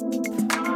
Música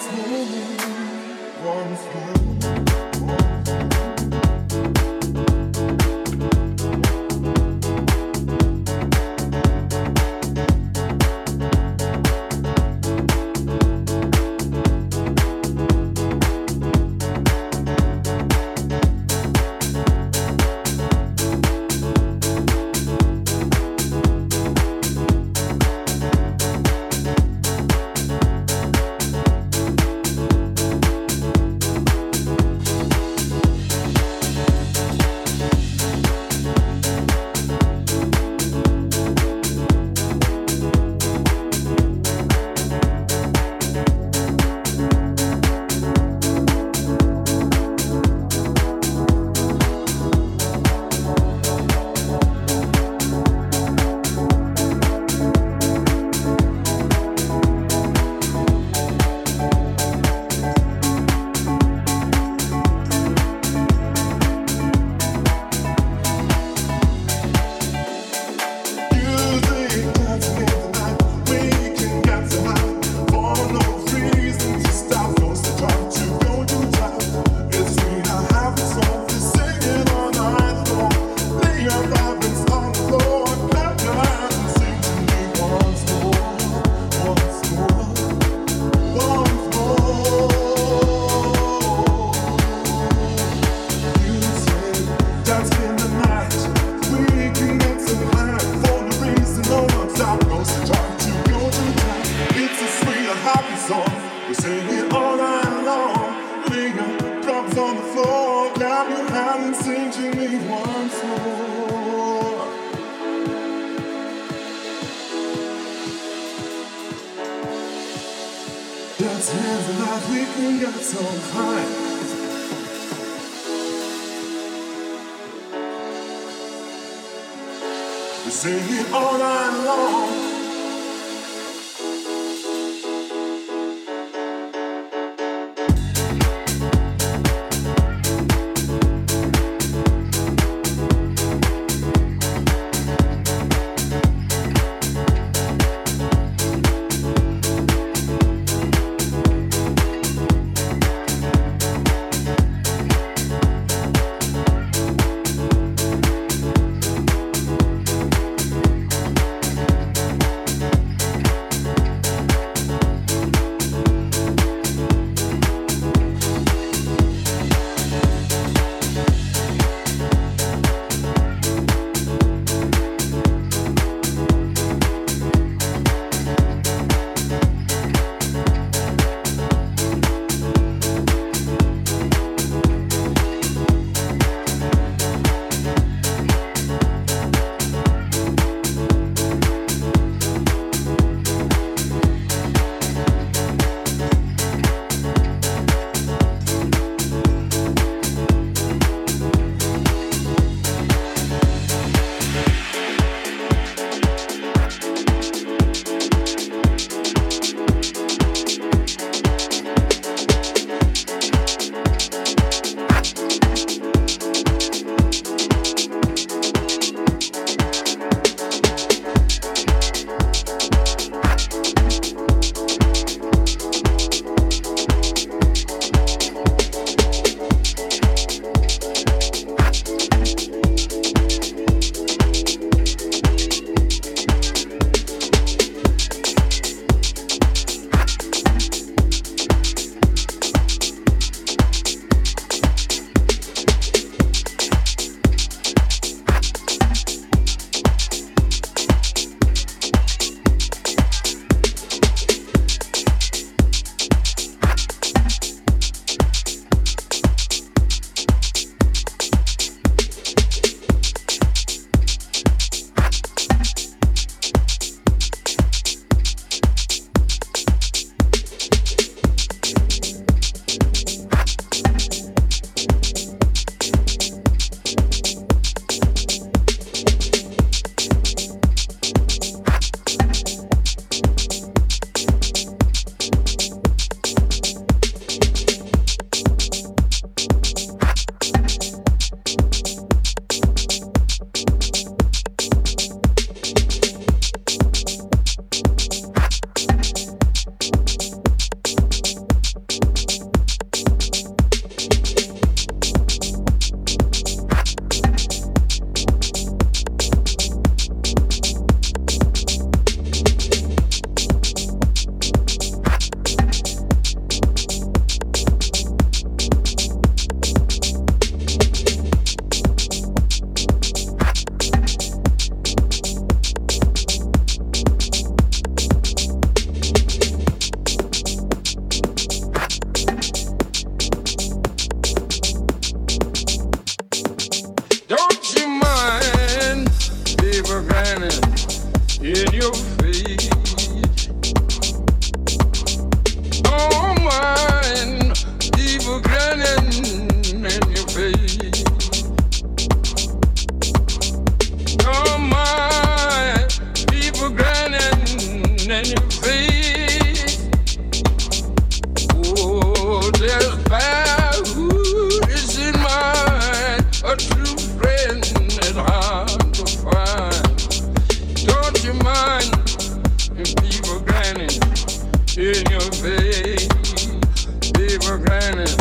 once more, once more. sing it all night long. in your face. People granted.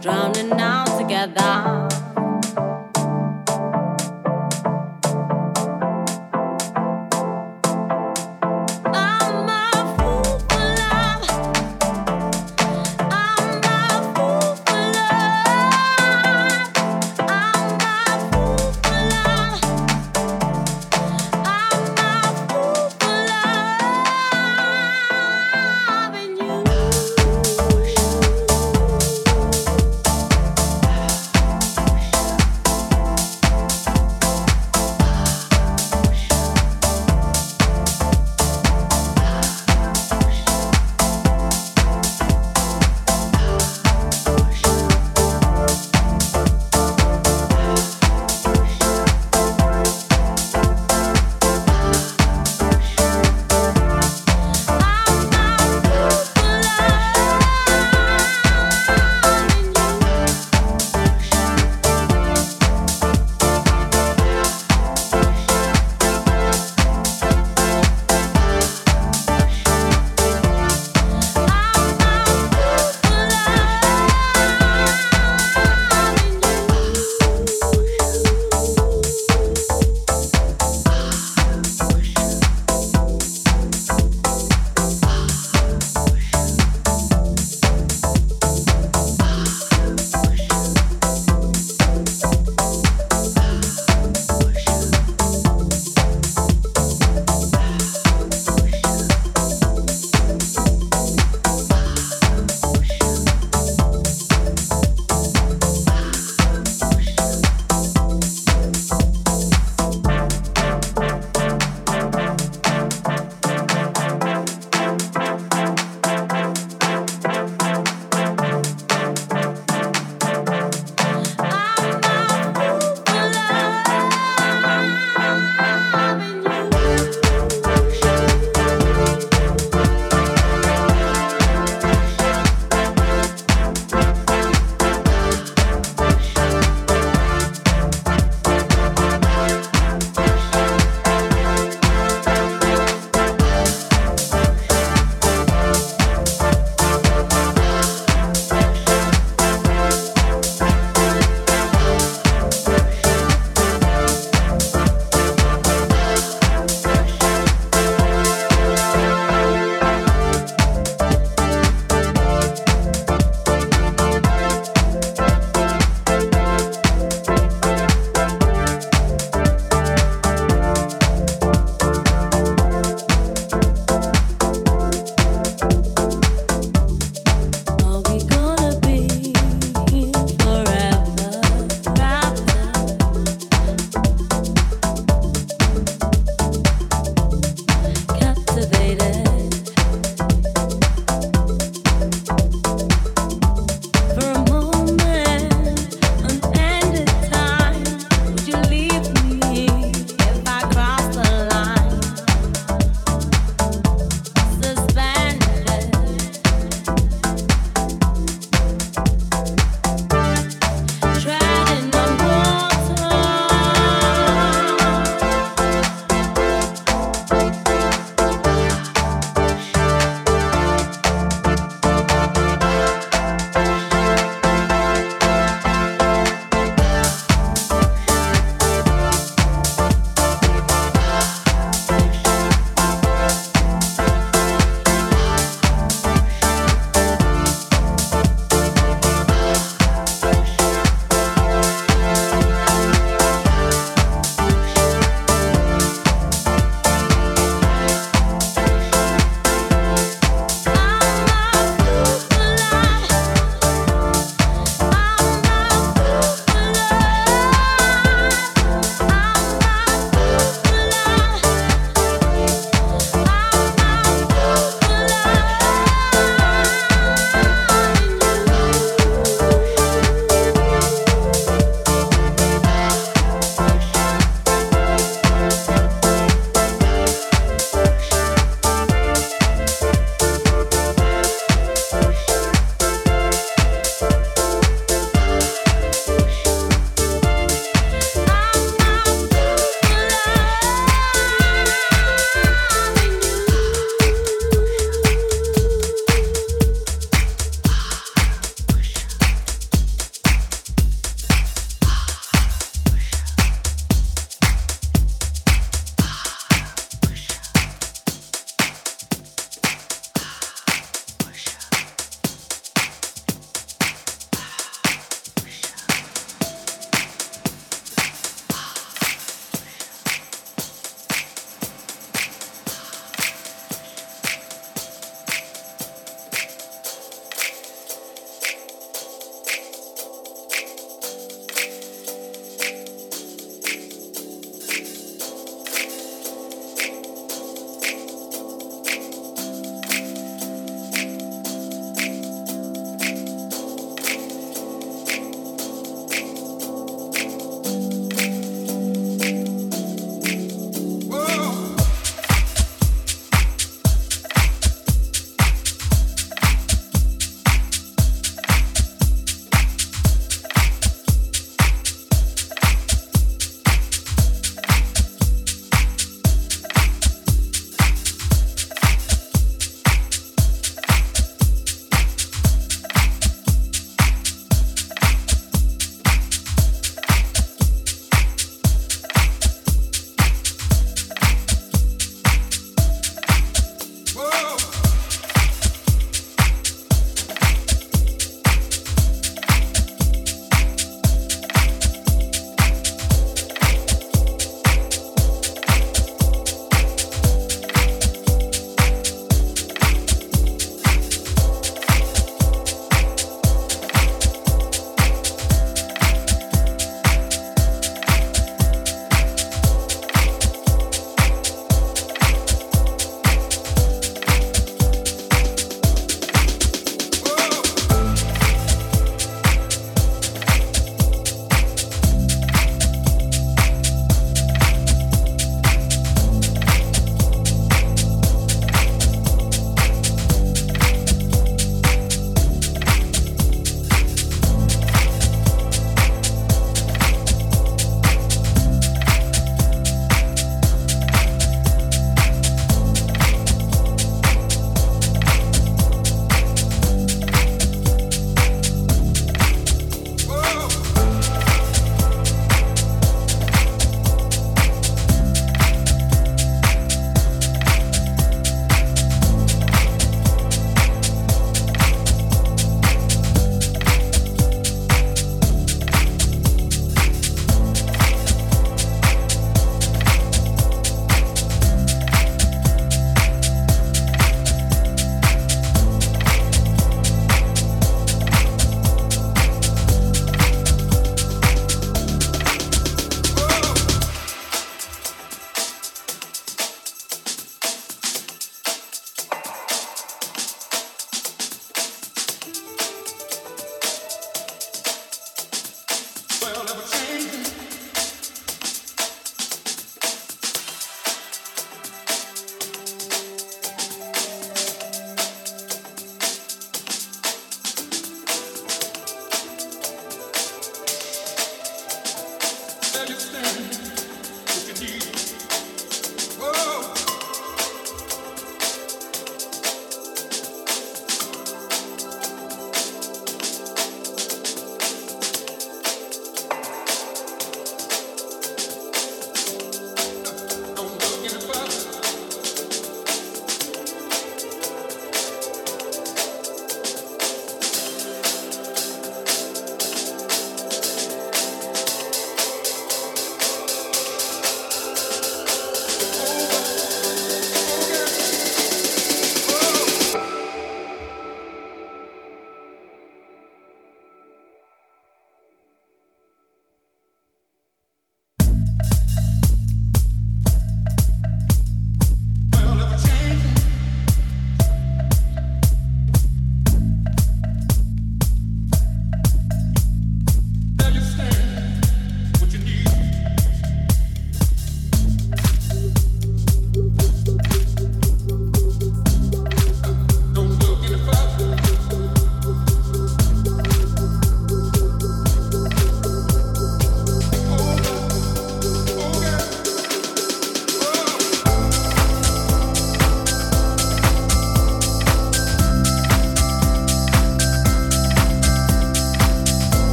drowning out together.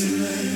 Dixieland.